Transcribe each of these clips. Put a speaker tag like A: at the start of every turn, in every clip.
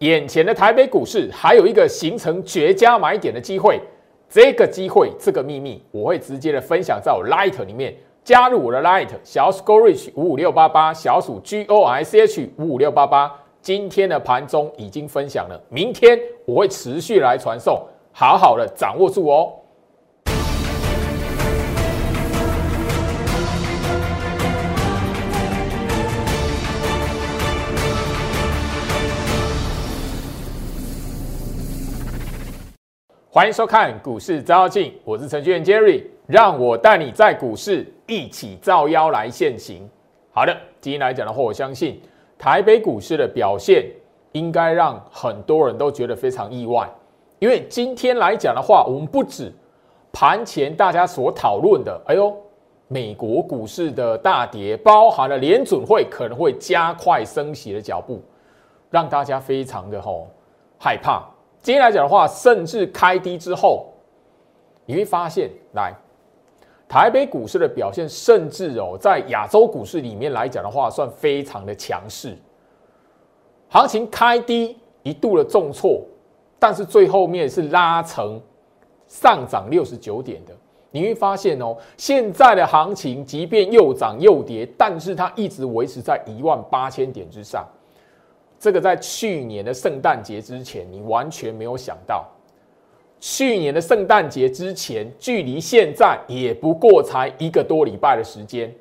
A: 眼前的台北股市还有一个形成绝佳买点的机会，这个机会，这个秘密，我会直接的分享在我 Light 里面。加入我的 Light 小鼠 Go Rich 五五六八八，小鼠 G O I C H 五五六八八。今天的盘中已经分享了，明天我会持续来传送，好好的掌握住哦。欢迎收看股市招妖镜，我是程序员 Jerry，让我带你在股市一起招妖来现行。好的，今天来讲的话，我相信台北股市的表现应该让很多人都觉得非常意外，因为今天来讲的话，我们不止盘前大家所讨论的，哎呦，美国股市的大跌，包含了联准会可能会加快升息的脚步，让大家非常的吼害怕。今天来讲的话，甚至开低之后，你会发现，来台北股市的表现，甚至哦，在亚洲股市里面来讲的话，算非常的强势。行情开低一度的重挫，但是最后面是拉成上涨六十九点的。你会发现哦，现在的行情即便又涨又跌，但是它一直维持在一万八千点之上。这个在去年的圣诞节之前，你完全没有想到。去年的圣诞节之前，距离现在也不过才一个多礼拜的时间。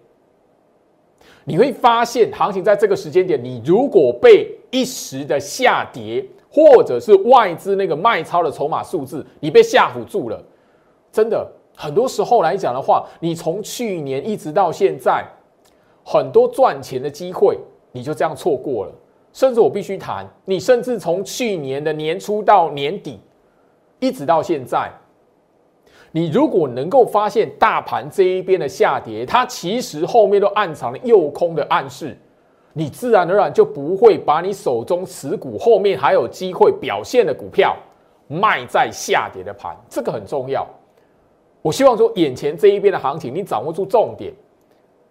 A: 你会发现，行情在这个时间点，你如果被一时的下跌，或者是外资那个卖超的筹码数字，你被吓唬住了。真的，很多时候来讲的话，你从去年一直到现在，很多赚钱的机会，你就这样错过了。甚至我必须谈，你甚至从去年的年初到年底，一直到现在，你如果能够发现大盘这一边的下跌，它其实后面都暗藏了诱空的暗示，你自然而然就不会把你手中持股后面还有机会表现的股票卖在下跌的盘，这个很重要。我希望说，眼前这一边的行情，你掌握住重点。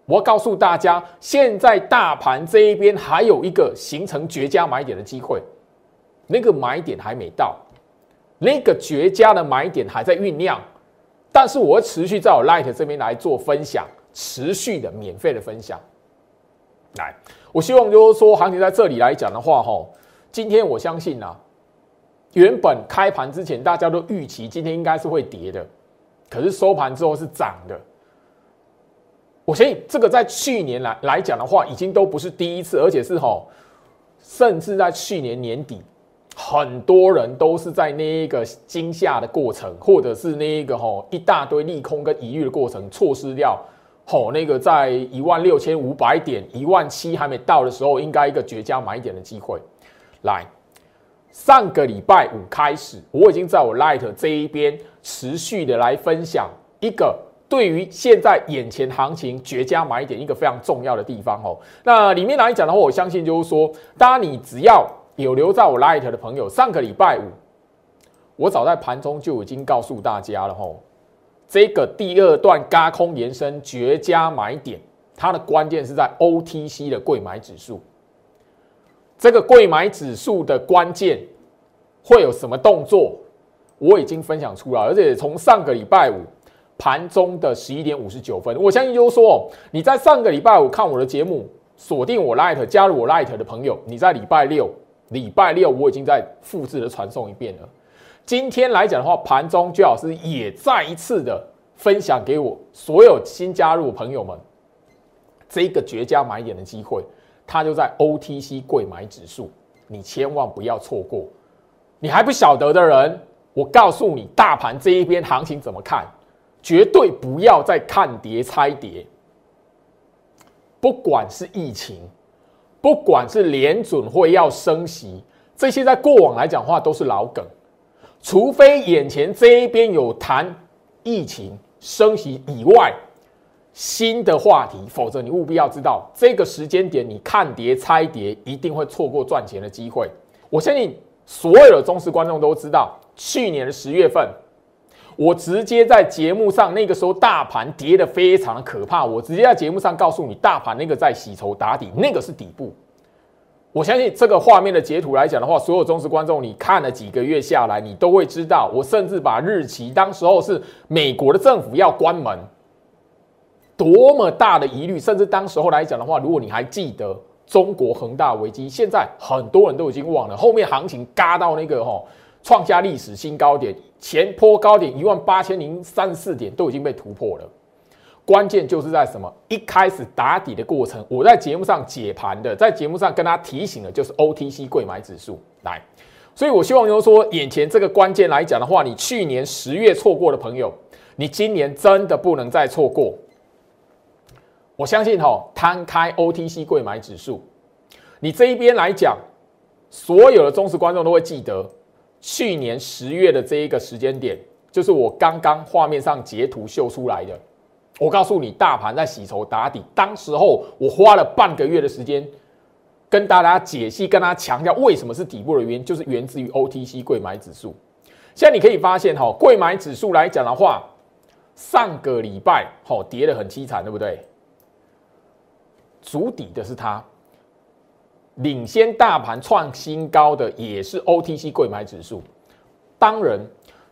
A: 我告诉大家，现在大盘这一边还有一个形成绝佳买点的机会，那个买点还没到，那个绝佳的买点还在酝酿。但是我会持续在我 Light 这边来做分享，持续的免费的分享。来，我希望就是说，行情在这里来讲的话，哈，今天我相信啊，原本开盘之前大家都预期今天应该是会跌的，可是收盘之后是涨的。我相信这个在去年来来讲的话，已经都不是第一次，而且是哈，甚至在去年年底，很多人都是在那一个惊吓的过程，或者是那一个哈一大堆利空跟疑虑的过程，错失掉吼那个在一万六千五百点、一万七还没到的时候，应该一个绝佳买点的机会。来，上个礼拜五开始，我已经在我 Light 这一边持续的来分享一个。对于现在眼前行情绝佳买点一个非常重要的地方哦，那里面来讲的话，我相信就是说，当然你只要有留在我 Light 的朋友，上个礼拜五，我早在盘中就已经告诉大家了吼，这个第二段嘎空延伸绝佳买点，它的关键是在 OTC 的贵买指数，这个贵买指数的关键会有什么动作，我已经分享出来，而且从上个礼拜五。盘中的十一点五十九分，我相信就是说，你在上个礼拜五看我的节目，锁定我 Light 加入我 Light 的朋友，你在礼拜六，礼拜六我已经在复制的传送一遍了。今天来讲的话，盘中最老师也再一次的分享给我所有新加入朋友们，这个绝佳买点的机会，它就在 OTC 贵买指数，你千万不要错过。你还不晓得的人，我告诉你，大盘这一边行情怎么看？绝对不要再看跌猜跌，不管是疫情，不管是联准会要升息，这些在过往来讲话都是老梗。除非眼前这一边有谈疫情升息以外新的话题，否则你务必要知道这个时间点，你看跌猜跌一定会错过赚钱的机会。我相信所有的忠实观众都知道，去年的十月份。我直接在节目上，那个时候大盘跌的非常可怕。我直接在节目上告诉你，大盘那个在洗筹打底，那个是底部。我相信这个画面的截图来讲的话，所有忠实观众，你看了几个月下来，你都会知道，我甚至把日期，当时候是美国的政府要关门，多么大的疑虑，甚至当时候来讲的话，如果你还记得中国恒大危机，现在很多人都已经忘了，后面行情嘎到那个哈，创下历史新高点，前坡高点一万八千零三四点都已经被突破了。关键就是在什么？一开始打底的过程，我在节目上解盘的，在节目上跟他提醒的，就是 OTC 贵买指数来。所以我希望就是说，眼前这个关键来讲的话，你去年十月错过的朋友，你今年真的不能再错过。我相信哈，摊开 OTC 贵买指数，你这一边来讲，所有的忠实观众都会记得，去年十月的这一个时间点，就是我刚刚画面上截图秀出来的。我告诉你，大盘在洗筹打底，当时候我花了半个月的时间跟大家解析，跟大家强调为什么是底部的原因，就是源自于 OTC 贵买指数。现在你可以发现，哈，贵买指数来讲的话，上个礼拜哈跌得很凄惨，对不对？主底的是它，领先大盘创新高的也是 OTC 贵买指数。当然，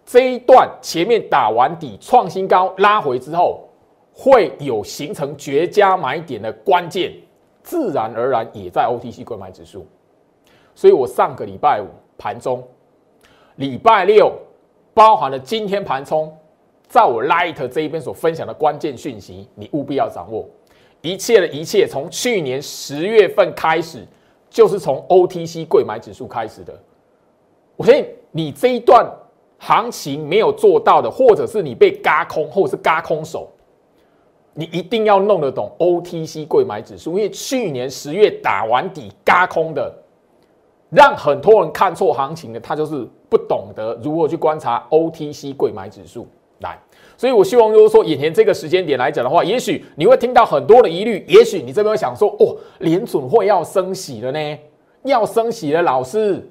A: 这一段前面打完底创新高拉回之后。会有形成绝佳买点的关键，自然而然也在 OTC 购买指数。所以我上个礼拜五盘中，礼拜六包含了今天盘中，在我 Light 这一边所分享的关键讯息，你务必要掌握。一切的一切，从去年十月份开始，就是从 OTC 贵买指数开始的。我相信你这一段行情没有做到的，或者是你被嘎空，或者是嘎空手。你一定要弄得懂 OTC 贵买指数，因为去年十月打完底嘎空的，让很多人看错行情的，他就是不懂得如何去观察 OTC 贵买指数来。所以我希望就是说，眼前这个时间点来讲的话，也许你会听到很多的疑虑，也许你这边会想说，哦，联准会要升息了呢，要升息了，老师，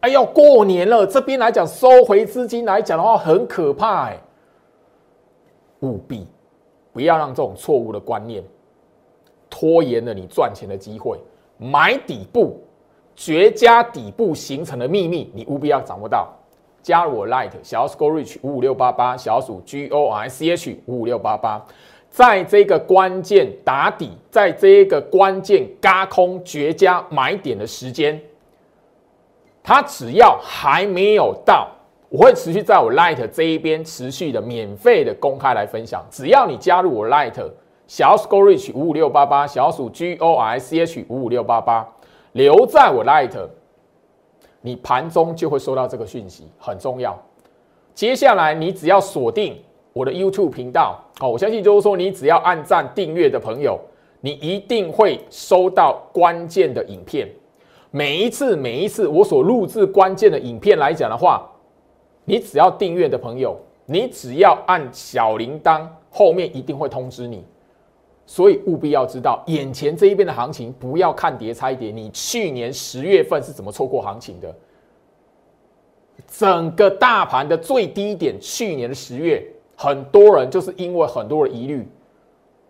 A: 哎，要过年了，这边来讲收回资金来讲的话，很可怕哎，务必。不要让这种错误的观念拖延了你赚钱的机会。买底部绝佳底部形成的秘密，你务必要掌握到。加入我 Light 小鼠 Go Reach 五五六八八，小鼠 G O R C H 五五六八八，在这个关键打底，在这个关键嘎空绝佳买点的时间，它只要还没有到。我会持续在我 Light 这一边持续的免费的公开来分享，只要你加入我 Light 小鼠 Go Reach 五五六八八，小鼠 G O R C H 五五六八八，留在我 Light，你盘中就会收到这个讯息，很重要。接下来你只要锁定我的 YouTube 频道，哦，我相信就是说你只要按赞订阅的朋友，你一定会收到关键的影片。每一次每一次我所录制关键的影片来讲的话。你只要订阅的朋友，你只要按小铃铛，后面一定会通知你。所以务必要知道，眼前这一边的行情，不要看跌猜跌。你去年十月份是怎么错过行情的？整个大盘的最低点，去年的十月，很多人就是因为很多的疑虑，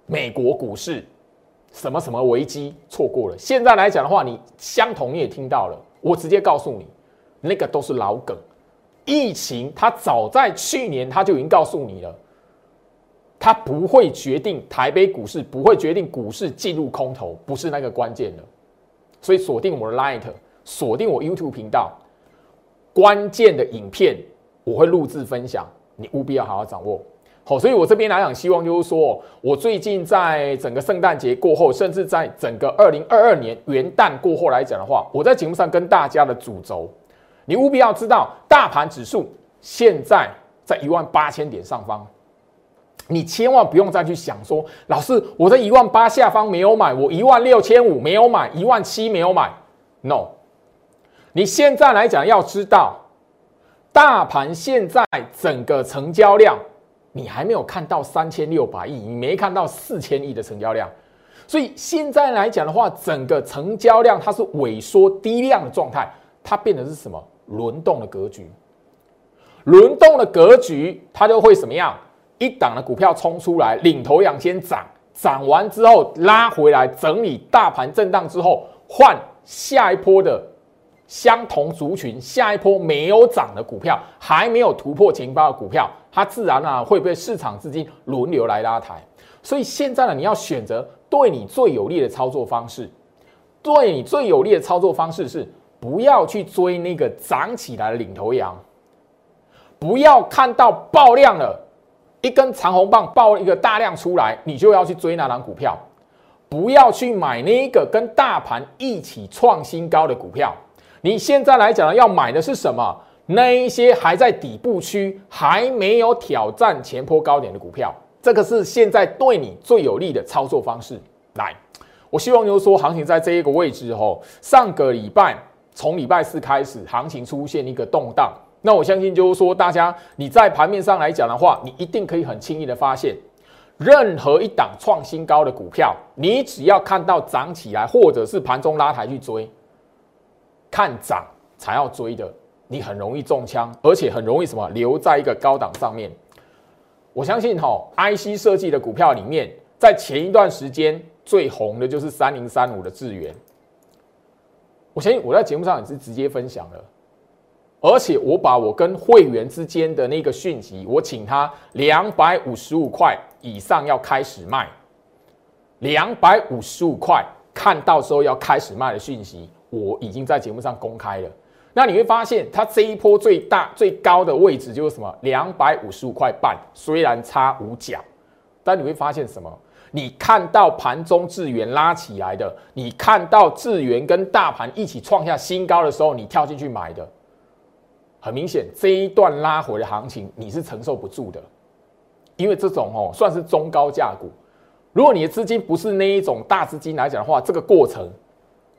A: 美国股市什么什么危机错过了。现在来讲的话，你相同你也听到了，我直接告诉你，那个都是老梗。疫情，它早在去年他就已经告诉你了，它不会决定台北股市，不会决定股市进入空头，不是那个关键的。所以锁定我的 Light，锁定我 YouTube 频道，关键的影片我会录制分享，你务必要好好掌握。好，所以我这边来讲，希望就是说我最近在整个圣诞节过后，甚至在整个二零二二年元旦过后来讲的话，我在节目上跟大家的主轴。你务必要知道，大盘指数现在在一万八千点上方，你千万不用再去想说，老师，我在一万八下方没有买，我一万六千五没有买，一万七没有买。No，你现在来讲要知道，大盘现在整个成交量，你还没有看到三千六百亿，你没看到四千亿的成交量，所以现在来讲的话，整个成交量它是萎缩低量的状态，它变的是什么？轮动的格局，轮动的格局，它就会什么样？一档的股票冲出来，领头羊先涨，涨完之后拉回来整理，大盘震荡之后换下一波的相同族群，下一波没有涨的股票，还没有突破前高的股票，它自然啊会被市场资金轮流来拉抬。所以现在呢，你要选择对你最有利的操作方式。对你最有利的操作方式是，不要去追那个涨起来的领头羊，不要看到爆量了，一根长红棒爆一个大量出来，你就要去追那档股票。不要去买那个跟大盘一起创新高的股票。你现在来讲，要买的是什么？那一些还在底部区，还没有挑战前坡高点的股票。这个是现在对你最有利的操作方式。来，我希望就是说，行情在这一个位置后，上个礼拜从礼拜四开始，行情出现一个动荡。那我相信就是说，大家你在盘面上来讲的话，你一定可以很轻易的发现。任何一档创新高的股票，你只要看到涨起来，或者是盘中拉抬去追，看涨才要追的，你很容易中枪，而且很容易什么留在一个高档上面。我相信哈，IC 设计的股票里面，在前一段时间最红的就是三零三五的智源。我相信我在节目上也是直接分享了。而且我把我跟会员之间的那个讯息，我请他两百五十五块以上要开始卖，两百五十五块看到时候要开始卖的讯息，我已经在节目上公开了。那你会发现，它这一波最大最高的位置就是什么？两百五十五块半，虽然差五角，但你会发现什么？你看到盘中智源拉起来的，你看到智源跟大盘一起创下新高的时候，你跳进去买的。很明显，这一段拉回的行情你是承受不住的，因为这种哦算是中高价股。如果你的资金不是那一种大资金来讲的话，这个过程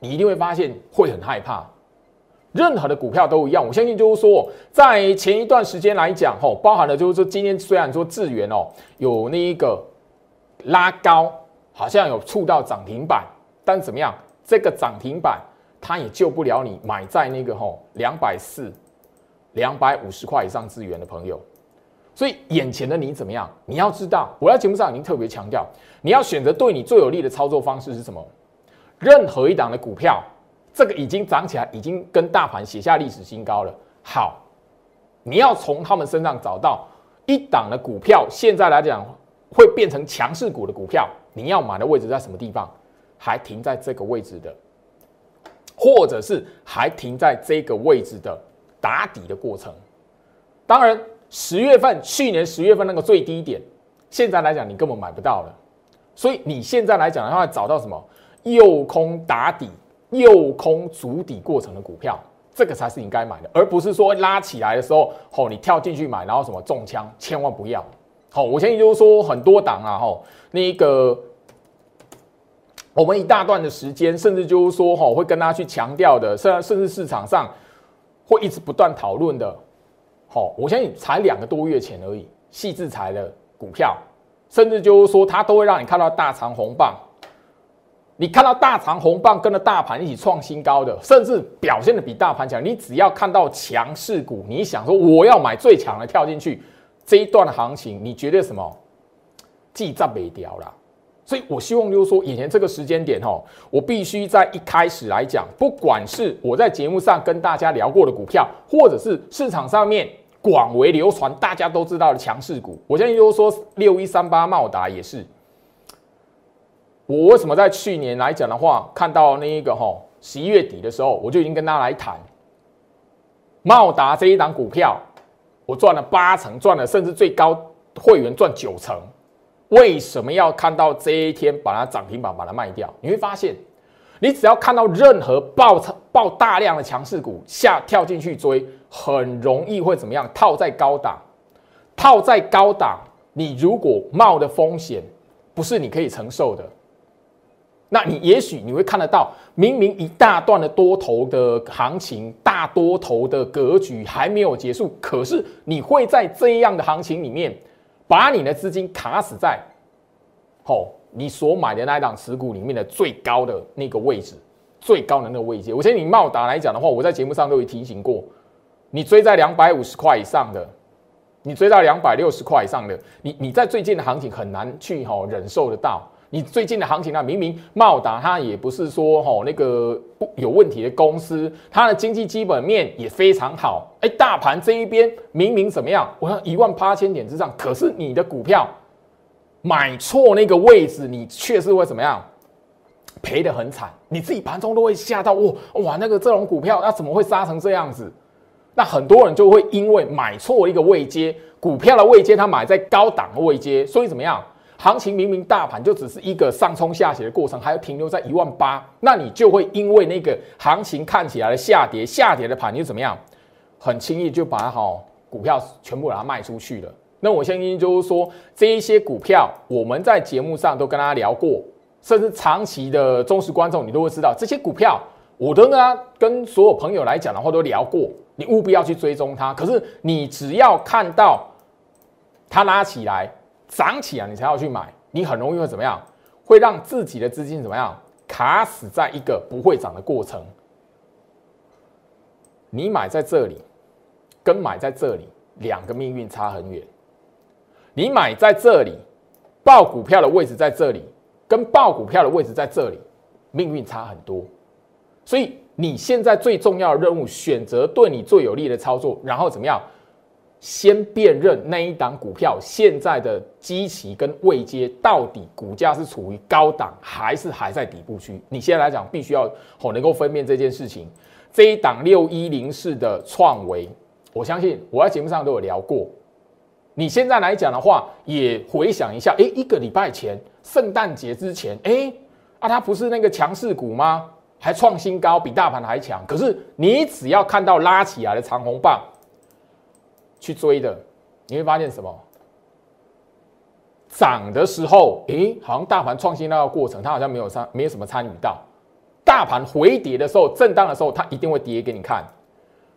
A: 你一定会发现会很害怕。任何的股票都一样，我相信就是说，在前一段时间来讲，吼，包含了就是说，今天虽然说智源哦有那一个拉高，好像有触到涨停板，但怎么样，这个涨停板它也救不了你买在那个吼两百四。两百五十块以上资源的朋友，所以眼前的你怎么样？你要知道，我在节目上已经特别强调，你要选择对你最有利的操作方式是什么？任何一档的股票，这个已经涨起来，已经跟大盘写下历史新高了。好，你要从他们身上找到一档的股票，现在来讲会变成强势股的股票，你要买的位置在什么地方？还停在这个位置的，或者是还停在这个位置的？打底的过程，当然十月份去年十月份那个最低点，现在来讲你根本买不到了。所以你现在来讲的话，找到什么右空打底、右空足底过程的股票，这个才是你该买的，而不是说拉起来的时候，吼你跳进去买，然后什么中枪，千万不要。好，我相信就是说很多档啊，吼那个我们一大段的时间，甚至就是说吼会跟大家去强调的，甚甚至市场上。会一直不断讨论的，好，我相信才两个多月前而已，细制裁的股票，甚至就是说它都会让你看到大长红棒，你看到大长红棒跟着大盘一起创新高的，甚至表现的比大盘强，你只要看到强势股，你想说我要买最强的跳进去，这一段行情你觉得什么？记账没掉了。所以，我希望就是说，眼前这个时间点哈，我必须在一开始来讲，不管是我在节目上跟大家聊过的股票，或者是市场上面广为流传、大家都知道的强势股，我相信就是说，六一三八茂达也是。我为什么在去年来讲的话，看到那一个哈十一月底的时候，我就已经跟大家来谈茂达这一档股票，我赚了八成，赚了甚至最高会员赚九成。为什么要看到这一天把它涨停板把它卖掉？你会发现，你只要看到任何爆爆大量的强势股下跳进去追，很容易会怎么样？套在高档，套在高档，你如果冒的风险不是你可以承受的，那你也许你会看得到，明明一大段的多头的行情，大多头的格局还没有结束，可是你会在这样的行情里面。把你的资金卡死在，哦，你所买的那一档持股里面的最高的那个位置，最高的那个位置。我觉得你茂达来讲的话，我在节目上都有提醒过，你追在两百五十块以上的，你追到两百六十块以上的，你你在最近的行情很难去哦忍受得到。你最近的行情呢？明明茂达它也不是说吼那个不有问题的公司，它的经济基本面也非常好。哎，大盘这一边明明怎么样？我要一万八千点之上，可是你的股票买错那个位置，你确实会怎么样？赔得很惨，你自己盘中都会吓到哇哇，那个这种股票那怎么会杀成这样子？那很多人就会因为买错一个位阶，股票的位阶，他买在高档的位阶，所以怎么样？行情明明大盘就只是一个上冲下斜的过程，还要停留在一万八，那你就会因为那个行情看起来的下跌，下跌的盘你怎么样，很轻易就把它好股票全部把它卖出去了。那我相信就是说，这一些股票我们在节目上都跟大家聊过，甚至长期的忠实观众你都会知道，这些股票我都跟他跟所有朋友来讲的话都聊过，你务必要去追踪它。可是你只要看到它拉起来。涨起来，你才要去买，你很容易会怎么样？会让自己的资金怎么样？卡死在一个不会涨的过程。你买在这里，跟买在这里，两个命运差很远。你买在这里，报股票的位置在这里，跟报股票的位置在这里，命运差很多。所以你现在最重要的任务，选择对你最有利的操作，然后怎么样？先辨认那一档股票现在的基期跟位阶到底股价是处于高档还是还在底部区？你现在来讲必须要好能够分辨这件事情。这一档六一零四的创维，我相信我在节目上都有聊过。你现在来讲的话，也回想一下，哎，一个礼拜前圣诞节之前，哎，啊，它不是那个强势股吗？还创新高，比大盘还强。可是你只要看到拉起来的长红棒。去追的，你会发现什么？涨的时候，诶，好像大盘创新那个过程，它好像没有参，没有什么参与到。大盘回跌的时候，震荡的时候，它一定会跌给你看。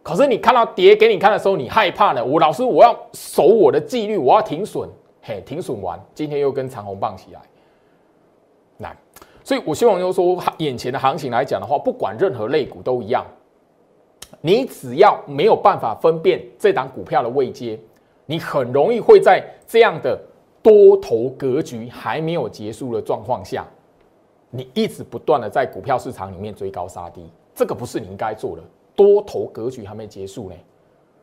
A: 可是你看到跌给你看的时候，你害怕了。我老师，我要守我的纪律，我要停损。嘿，停损完，今天又跟长虹棒起来。那，所以我希望就是说，眼前的行情来讲的话，不管任何类股都一样。你只要没有办法分辨这档股票的位阶，你很容易会在这样的多头格局还没有结束的状况下，你一直不断的在股票市场里面追高杀低，这个不是你应该做的。多头格局还没结束呢，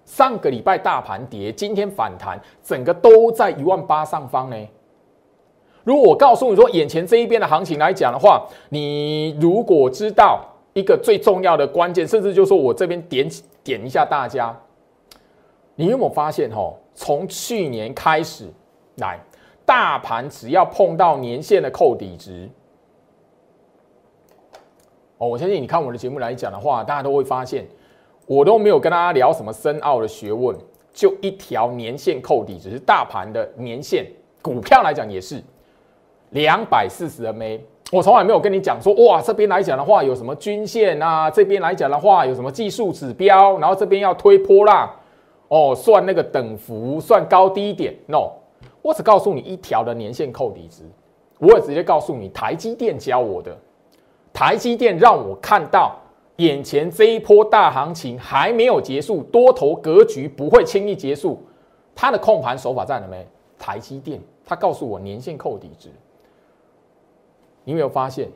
A: 上个礼拜大盘跌，今天反弹，整个都在一万八上方呢。如果我告诉你说，眼前这一边的行情来讲的话，你如果知道。一个最重要的关键，甚至就是说我这边点点一下大家，你有没有发现哈？从去年开始来，大盘只要碰到年线的扣底值，哦，我相信你看我的节目来讲的话，大家都会发现，我都没有跟大家聊什么深奥的学问，就一条年线扣底值，是大盘的年线，股票来讲也是两百四十 MA。我从来没有跟你讲说，哇，这边来讲的话有什么均线啊？这边来讲的话有什么技术指标？然后这边要推波浪，哦，算那个等幅，算高低点。No，我只告诉你一条的年线扣底值，我也直接告诉你台积电教我的。台积电让我看到眼前这一波大行情还没有结束，多头格局不会轻易结束。它的控盘手法在哪没？台积电，他告诉我年线扣底值。你有没有发现，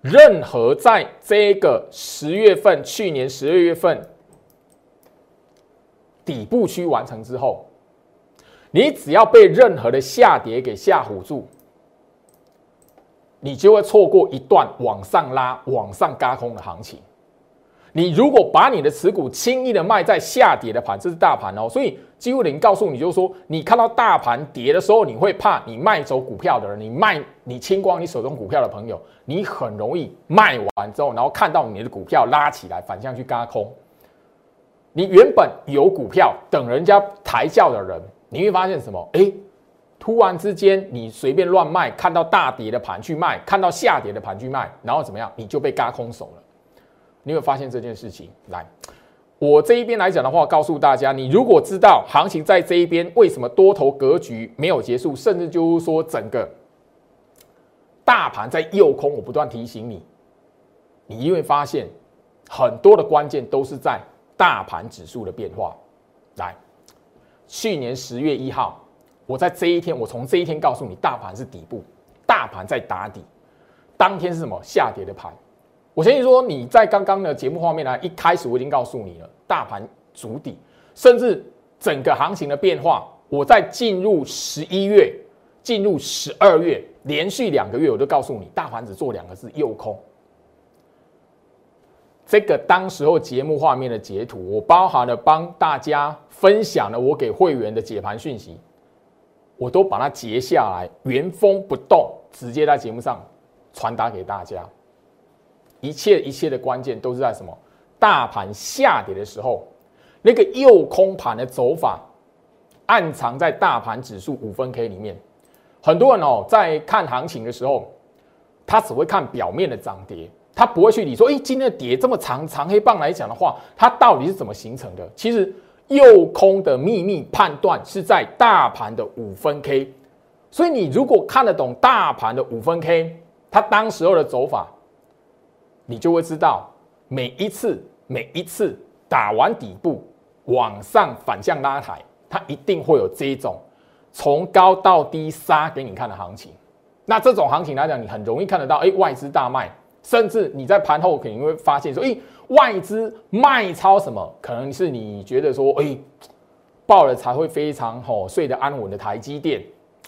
A: 任何在这个十月份、去年十二月份底部区完成之后，你只要被任何的下跌给吓唬住，你就会错过一段往上拉、往上嘎空的行情。你如果把你的持股轻易的卖在下跌的盘，这是大盘哦，所以机会零告诉你，就是说，你看到大盘跌的时候，你会怕你卖走股票的人，你卖你清光你手中股票的朋友，你很容易卖完之后，然后看到你的股票拉起来反向去嘎空。你原本有股票等人家抬轿的人，你会发现什么？哎，突然之间你随便乱卖，看到大跌的盘去卖，看到下跌的盘去卖，然后怎么样？你就被嘎空手了。你有发现这件事情？来，我这一边来讲的话，告诉大家，你如果知道行情在这一边为什么多头格局没有结束，甚至就是说整个大盘在诱空，我不断提醒你，你会发现很多的关键都是在大盘指数的变化。来，去年十月一号，我在这一天，我从这一天告诉你，大盘是底部。大盘在打底，当天是什么下跌的盘？我相信说你在刚刚的节目画面呢，一开始我已经告诉你了，大盘足底，甚至整个行情的变化，我在进入十一月、进入十二月，连续两个月，我都告诉你，大盘只做两个字，诱空。这个当时候节目画面的截图，我包含了帮大家分享了我给会员的解盘讯息，我都把它截下来，原封不动，直接在节目上传达给大家。一切一切的关键都是在什么？大盘下跌的时候，那个右空盘的走法，暗藏在大盘指数五分 K 里面。很多人哦，在看行情的时候，他只会看表面的涨跌。他不会去理说，哎，今天的跌这么长长黑棒来讲的话，它到底是怎么形成的？其实右空的秘密判断是在大盘的五分 K，所以你如果看得懂大盘的五分 K，它当时候的走法，你就会知道每一次每一次打完底部往上反向拉抬，它一定会有这一种从高到低杀给你看的行情。那这种行情来讲，你很容易看得到，哎，外资大卖。甚至你在盘后肯定会发现说，哎，外资卖超什么？可能是你觉得说，哎，爆了才会非常好睡得安稳的台积电，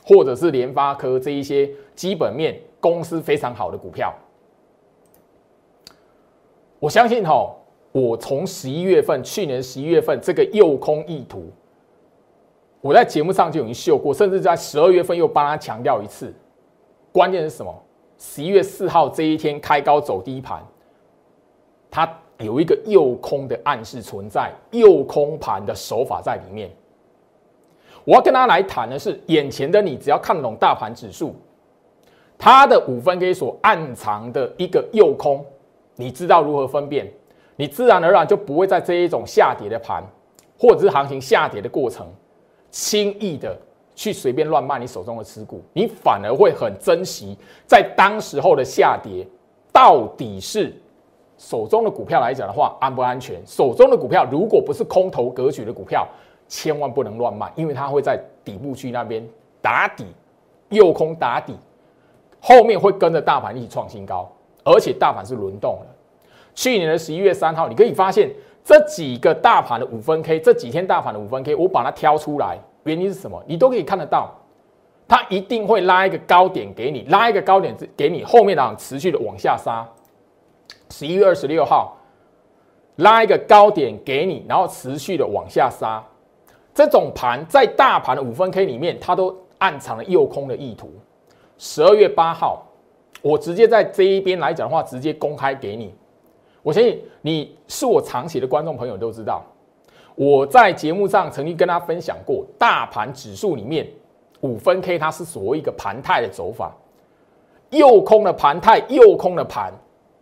A: 或者是联发科这一些基本面公司非常好的股票。我相信哈，我从十一月份，去年十一月份这个诱空意图，我在节目上就已经秀过，甚至在十二月份又帮他强调一次。关键是什么？十一月四号这一天开高走低盘，它有一个诱空的暗示存在，诱空盘的手法在里面。我要跟大家来谈的是，眼前的你只要看懂大盘指数，它的五分 K 所暗藏的一个诱空，你知道如何分辨，你自然而然就不会在这一种下跌的盘，或者是行情下跌的过程，轻易的。去随便乱卖你手中的持股，你反而会很珍惜在当时候的下跌，到底是手中的股票来讲的话安不安全？手中的股票如果不是空头格局的股票，千万不能乱卖，因为它会在底部区那边打底，诱空打底，后面会跟着大盘一起创新高，而且大盘是轮动的。去年的十一月三号，你可以发现这几个大盘的五分 K，这几天大盘的五分 K，我把它挑出来。原因是什么？你都可以看得到，它一定会拉一个高点给你，拉一个高点给你，后面呢持续的往下杀。十一月二十六号，拉一个高点给你，然后持续的往下杀。这种盘在大盘的五分 K 里面，它都暗藏了诱空的意图。十二月八号，我直接在这一边来讲的话，直接公开给你。我相信你是我长期的观众朋友都知道。我在节目上曾经跟他分享过，大盘指数里面五分 K 它是所谓一个盘态的走法，右空的盘态，右空的盘，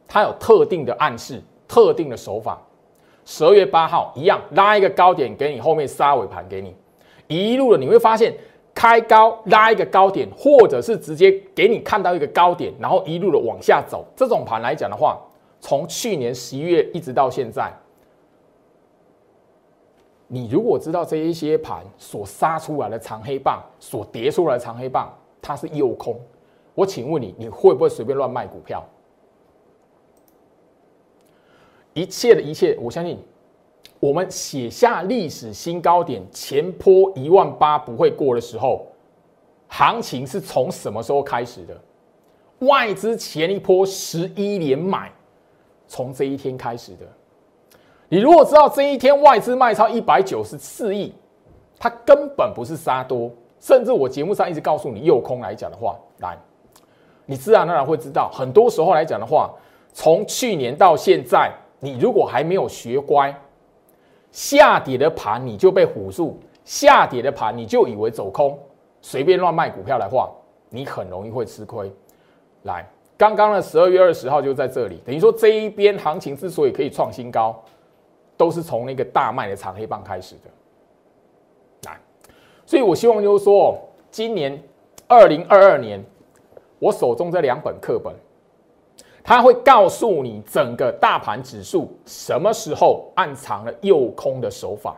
A: 它有特定的暗示，特定的手法。十二月八号一样拉一个高点给你，后面杀尾盘给你，一路的你会发现开高拉一个高点，或者是直接给你看到一个高点，然后一路的往下走。这种盘来讲的话，从去年十一月一直到现在。你如果知道这一些盘所杀出来的长黑棒，所叠出来的长黑棒，它是诱空，我请问你，你会不会随便乱卖股票？一切的一切，我相信，我们写下历史新高点前坡一万八不会过的时候，行情是从什么时候开始的？外资前一波十一连买，从这一天开始的。你如果知道这一天外资卖超一百九十四亿，它根本不是杀多，甚至我节目上一直告诉你诱空来讲的话，来，你自然而然会知道，很多时候来讲的话，从去年到现在，你如果还没有学乖，下跌的盘你就被唬住，下跌的盘你就以为走空，随便乱卖股票的话，你很容易会吃亏。来，刚刚的十二月二十号就在这里，等于说这一边行情之所以可以创新高。都是从那个大卖的长黑棒开始的，来，所以我希望就是说，今年二零二二年，我手中这两本课本，它会告诉你整个大盘指数什么时候暗藏了诱空的手法。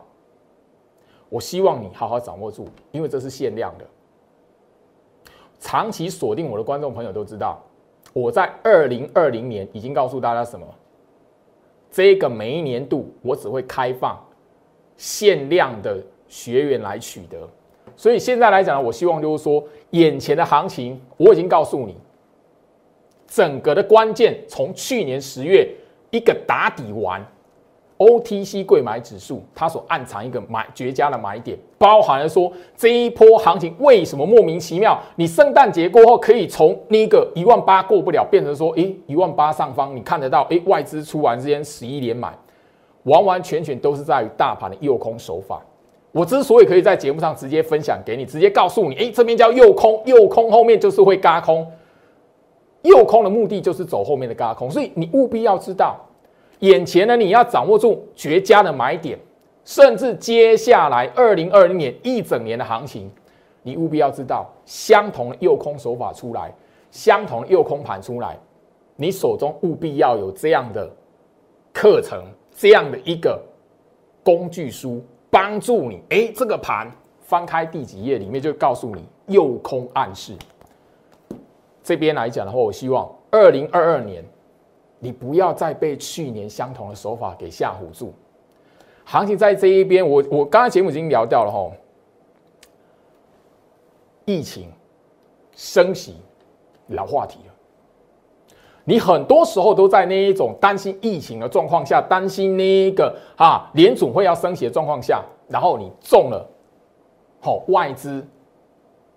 A: 我希望你好好掌握住，因为这是限量的。长期锁定我的观众朋友都知道，我在二零二零年已经告诉大家什么？这个每一年度我只会开放限量的学员来取得。所以现在来讲，我希望就是说，眼前的行情我已经告诉你，整个的关键从去年十月一个打底完，OTC 贵买指数它所暗藏一个买绝佳的买点，包含了说这一波行情为什么莫名其妙，你圣诞节过后可以从那个一万八过不了，变成说诶一万八上方，你看得到诶外资出完之间十一连买，完完全全都是在于大盘的诱空手法。我之所以可以在节目上直接分享给你，直接告诉你，哎，这边叫诱空，诱空后面就是会嘎空，诱空的目的就是走后面的高空，所以你务必要知道，眼前呢你要掌握住绝佳的买点，甚至接下来二零二零年一整年的行情，你务必要知道相同的诱空手法出来，相同的诱空盘出来，你手中务必要有这样的课程，这样的一个工具书。帮助你，哎，这个盘翻开第几页里面就告诉你诱空暗示。这边来讲的话，我希望二零二二年你不要再被去年相同的手法给吓唬住。行情在这一边，我我刚才节目已经聊掉了哈，疫情升息老话题了。你很多时候都在那一种担心疫情的状况下，担心那一个啊联总会要升息的状况下，然后你中了，好外资，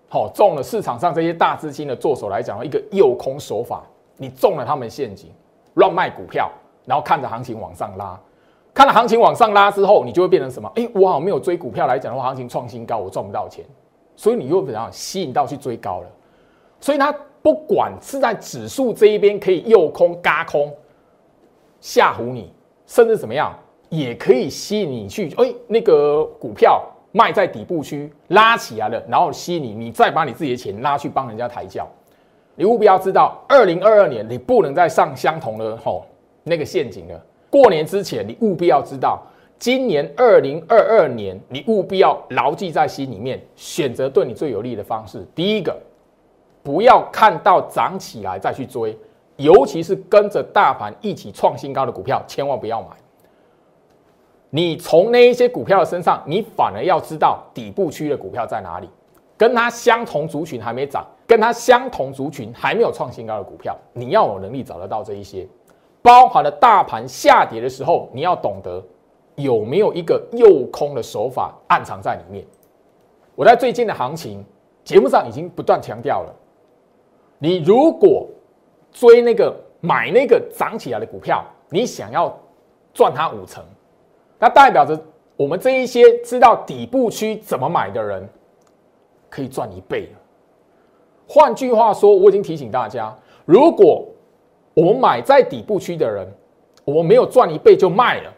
A: 好中了市场上这些大资金的做手来讲一个诱空手法，你中了他们陷阱，乱卖股票，然后看着行情往上拉，看了行情往上拉之后，你就会变成什么？哎，我好像没有追股票来讲的话，行情创新高，我赚不到钱，所以你又怎样吸引到去追高了？所以它。不管是在指数这一边可以诱空、嘎空、吓唬你，甚至怎么样，也可以吸引你去。哎，那个股票卖在底部区拉起来了，然后吸你，你再把你自己的钱拉去帮人家抬轿。你务必要知道，二零二二年你不能再上相同的吼那个陷阱了。过年之前，你务必要知道，今年二零二二年，你务必要牢记在心里面，选择对你最有利的方式。第一个。不要看到涨起来再去追，尤其是跟着大盘一起创新高的股票，千万不要买。你从那一些股票的身上，你反而要知道底部区的股票在哪里，跟它相同族群还没涨，跟它相同族群还没有创新高的股票，你要有能力找得到这一些，包含了大盘下跌的时候，你要懂得有没有一个诱空的手法暗藏在里面。我在最近的行情节目上已经不断强调了。你如果追那个买那个涨起来的股票，你想要赚它五成，那代表着我们这一些知道底部区怎么买的人，可以赚一倍换句话说，我已经提醒大家，如果我们买在底部区的人，我们没有赚一倍就卖了，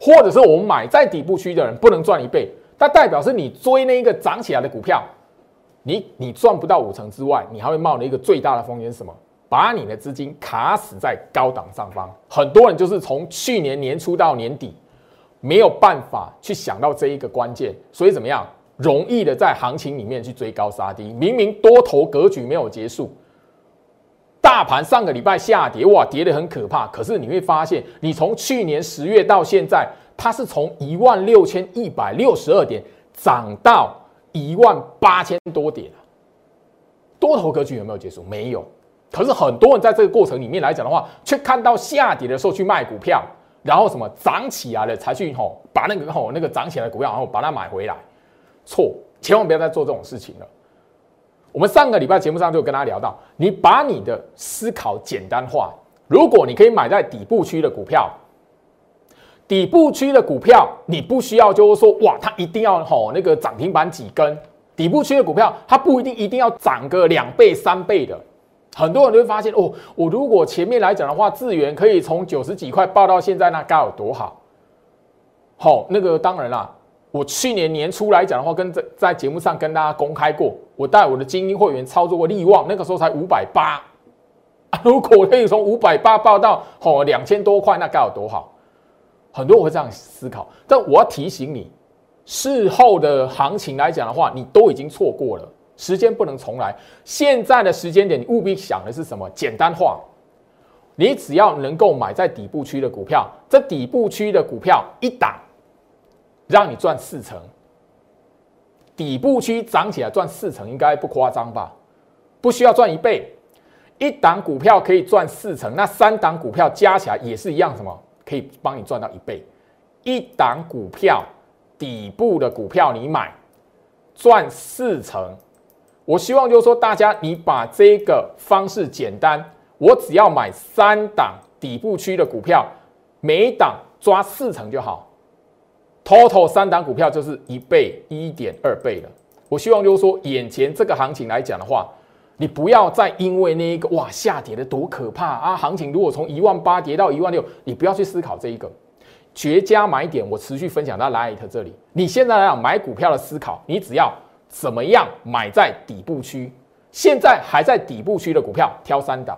A: 或者是我们买在底部区的人不能赚一倍，那代表是你追那一个涨起来的股票。你你赚不到五成之外，你还会冒了一个最大的风险，什么？把你的资金卡死在高档上方。很多人就是从去年年初到年底，没有办法去想到这一个关键，所以怎么样？容易的在行情里面去追高杀低。明明多头格局没有结束，大盘上个礼拜下跌，哇，跌得很可怕。可是你会发现，你从去年十月到现在，它是从一万六千一百六十二点涨到。一万八千多点多头格局有没有结束？没有。可是很多人在这个过程里面来讲的话，却看到下跌的时候去卖股票，然后什么涨起来了才去吼把那个吼那个涨起来的股票，然后把它买回来。错，千万不要再做这种事情了。我们上个礼拜节目上就跟大家聊到，你把你的思考简单化，如果你可以买在底部区的股票。底部区的股票，你不需要就是说，哇，它一定要吼那个涨停板几根。底部区的股票，它不一定一定要涨个两倍三倍的。很多人都会发现，哦，我如果前面来讲的话，资源可以从九十几块爆到现在，那该有多好。好，那个当然啦，我去年年初来讲的话，跟在在节目上跟大家公开过，我带我的精英会员操作过利旺，那个时候才五百八。如果可以从五百八报到吼两千多块，那该有多好。很多人会这样思考，但我要提醒你，事后的行情来讲的话，你都已经错过了。时间不能重来。现在的时间点，你务必想的是什么？简单化。你只要能够买在底部区的股票，这底部区的股票一档，让你赚四成。底部区涨起来赚四成，应该不夸张吧？不需要赚一倍，一档股票可以赚四成，那三档股票加起来也是一样，什么可以帮你赚到一倍？一档股票底部的股票你买赚四成，我希望就是说大家你把这个方式简单。我只要买三档底部区的股票，每档抓四成就好，total 三档股票就是一倍一点二倍了。我希望就是说，眼前这个行情来讲的话，你不要再因为那一个哇下跌的多可怕啊，行情如果从一万八跌到一万六，你不要去思考这一个绝佳买点。我持续分享到 Light 这里，你现在来讲买股票的思考，你只要怎么样买在底部区，现在还在底部区的股票挑三档。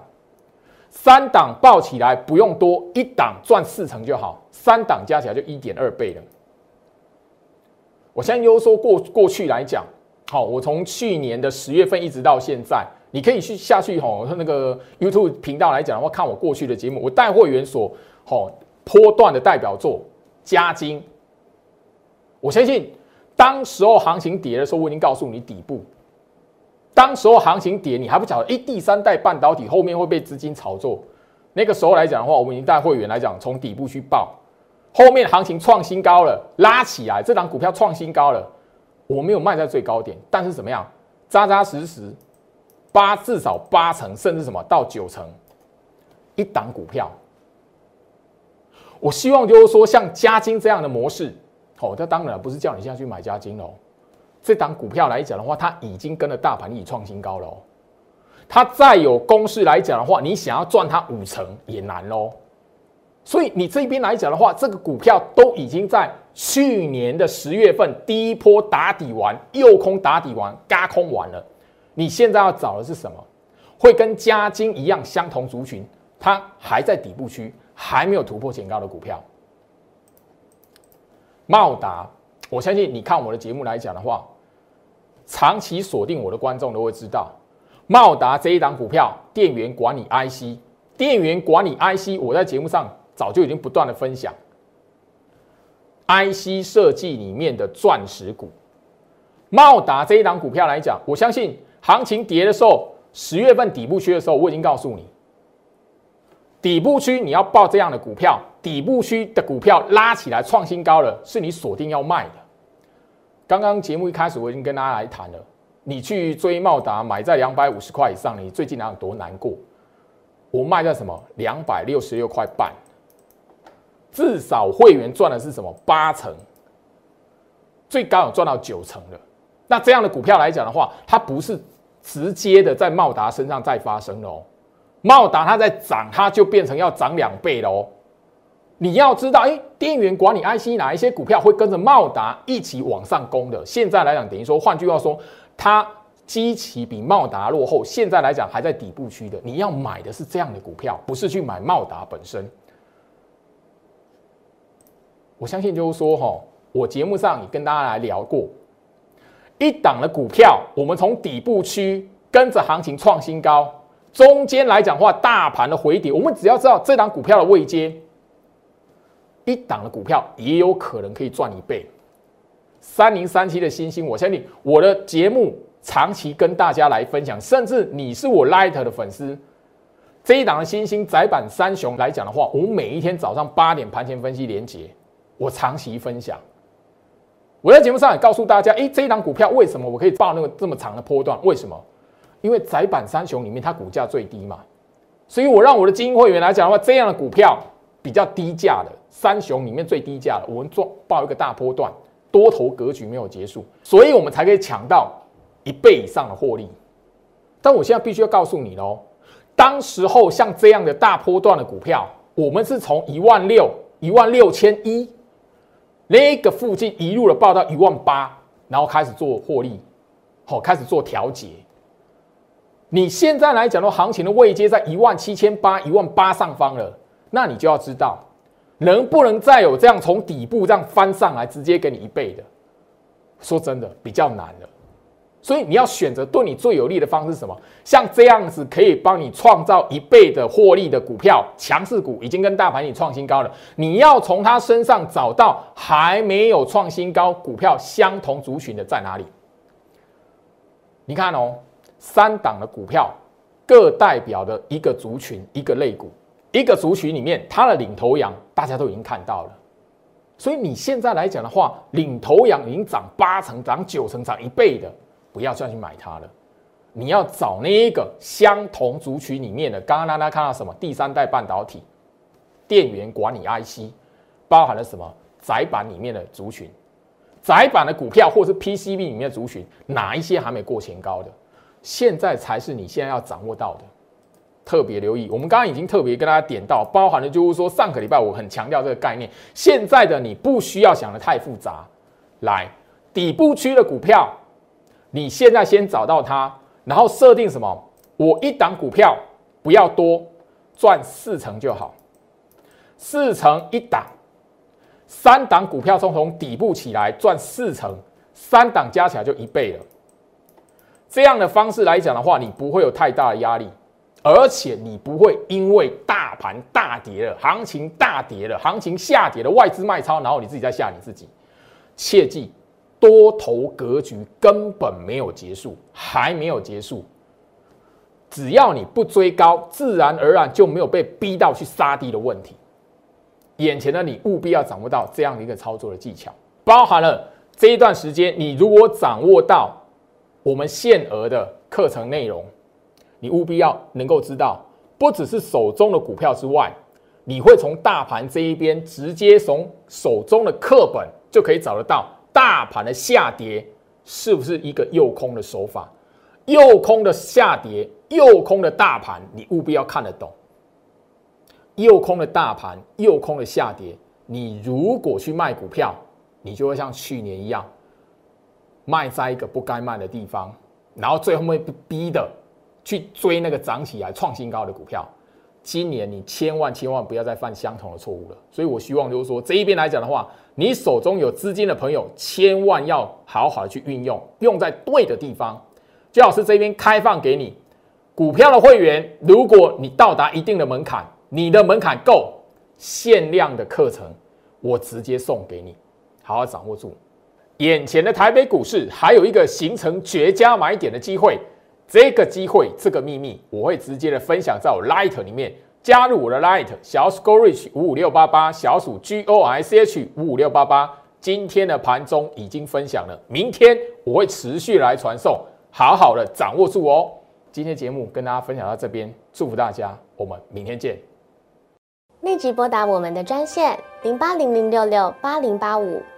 A: 三档报起来不用多，一档赚四成就好，三档加起来就一点二倍了。我现在又说过过去来讲，好，我从去年的十月份一直到现在，你可以去下去吼那个 YouTube 频道来讲的话，看我过去的节目，我带会员所吼波段的代表作加金。我相信当时候行情跌的时候，我已经告诉你底部。当时候行情跌，你还不晓得，哎，第三代半导体后面会被资金炒作。那个时候来讲的话，我们已经带会员来讲，从底部去报，后面行情创新高了，拉起来，这档股票创新高了，我没有卖在最高点，但是怎么样，扎扎实实，八至少八成，甚至什么到九成，一档股票。我希望就是说，像嘉金这样的模式，哦，这当然不是叫你现在去买加金喽。这档股票来讲的话，它已经跟了大盘已创新高了哦。它再有公式来讲的话，你想要赚它五成也难喽。所以你这边来讲的话，这个股票都已经在去年的十月份第一波打底完，右空打底完，嘎空完了。你现在要找的是什么？会跟加金一样相同族群，它还在底部区，还没有突破前高的股票。茂达，我相信你看我的节目来讲的话。长期锁定我的观众都会知道，茂达这一档股票，电源管理 IC，电源管理 IC，我在节目上早就已经不断的分享，IC 设计里面的钻石股，茂达这一档股票来讲，我相信行情跌的时候，十月份底部区的时候，我已经告诉你，底部区你要报这样的股票，底部区的股票拉起来创新高了，是你锁定要卖的。刚刚节目一开始，我已经跟大家来谈了。你去追茂达，买在两百五十块以上，你最近哪有多难过？我卖在什么？两百六十六块半，至少会员赚的是什么？八成，最高有赚到九成的。那这样的股票来讲的话，它不是直接的在茂达身上再发生了哦。茂达它在涨，它就变成要涨两倍了哦。你要知道，哎，电源管理 IC 哪一些股票会跟着茂达一起往上攻的？现在来讲，等于说，换句话说，它基期比茂达落后。现在来讲，还在底部区的，你要买的是这样的股票，不是去买茂达本身。我相信就是说，哈，我节目上也跟大家来聊过，一档的股票，我们从底部区跟着行情创新高，中间来讲话，大盘的回跌，我们只要知道这档股票的位阶。一档的股票也有可能可以赚一倍。三零三七的星星，我相信我的节目长期跟大家来分享，甚至你是我 Light 的粉丝，这一档的星星窄板三雄来讲的话，我每一天早上八点盘前分析连接，我长期分享。我在节目上也告诉大家，哎，这一档股票为什么我可以报那个这么长的波段？为什么？因为窄板三雄里面它股价最低嘛，所以我让我的精英会员来讲的话，这样的股票。比较低价的三雄里面最低价了，我们做报一个大波段，多头格局没有结束，所以我们才可以抢到一倍以上的获利。但我现在必须要告诉你喽，当时候像这样的大波段的股票，我们是从一万六、一万六千一那个附近一路的报到一万八，然后开始做获利，好，开始做调节。你现在来讲的行情的位阶在一万七千八、一万八上方了。那你就要知道，能不能再有这样从底部这样翻上来，直接给你一倍的？说真的，比较难了。所以你要选择对你最有利的方式是什么？像这样子可以帮你创造一倍的获利的股票，强势股已经跟大盘已创新高了。你要从它身上找到还没有创新高股票相同族群的在哪里？你看哦，三档的股票各代表的一个族群、一个类股、一个族群里面，它的领头羊大家都已经看到了。所以你现在来讲的话，领头羊已经涨八成、涨九成、涨一倍的。不要再去买它了，你要找那一个相同族群里面的。刚刚大家看到什么？第三代半导体、电源管理 IC，包含了什么？窄板里面的族群，窄板的股票或是 PCB 里面的族群，哪一些还没过前高的？现在才是你现在要掌握到的，特别留意。我们刚刚已经特别跟大家点到，包含了就是说上个礼拜我很强调这个概念。现在的你不需要想的太复杂，来底部区的股票。你现在先找到它，然后设定什么？我一档股票不要多，赚四成就好。四成一档，三档股票从从底部起来赚四成，三档加起来就一倍了。这样的方式来讲的话，你不会有太大的压力，而且你不会因为大盘大跌了，行情大跌了，行情下跌了，外资卖超，然后你自己在吓你自己。切记。多头格局根本没有结束，还没有结束。只要你不追高，自然而然就没有被逼到去杀低的问题。眼前的你务必要掌握到这样的一个操作的技巧，包含了这一段时间，你如果掌握到我们限额的课程内容，你务必要能够知道，不只是手中的股票之外，你会从大盘这一边直接从手中的课本就可以找得到。大盘的下跌是不是一个诱空的手法？诱空的下跌，诱空的大盘，你务必要看得懂。诱空的大盘，诱空的下跌，你如果去卖股票，你就会像去年一样，卖在一个不该卖的地方，然后最后会被逼的去追那个涨起来创新高的股票。今年你千万千万不要再犯相同的错误了。所以我希望就是说这一边来讲的话。你手中有资金的朋友，千万要好好的去运用，用在对的地方。最老师这边开放给你股票的会员，如果你到达一定的门槛，你的门槛够，限量的课程我直接送给你，好好掌握住。眼前的台北股市还有一个形成绝佳买点的机会，这个机会，这个秘密，我会直接的分享在我 Light 里面。加入我的 Light 小鼠 Go Reach 五五六八八小鼠 G O I C H 五五六八八，今天的盘中已经分享了，明天我会持续来传送，好好的掌握住哦。今天节目跟大家分享到这边，祝福大家，我们明天见。
B: 立即拨打我们的专线零八零零六六八零八五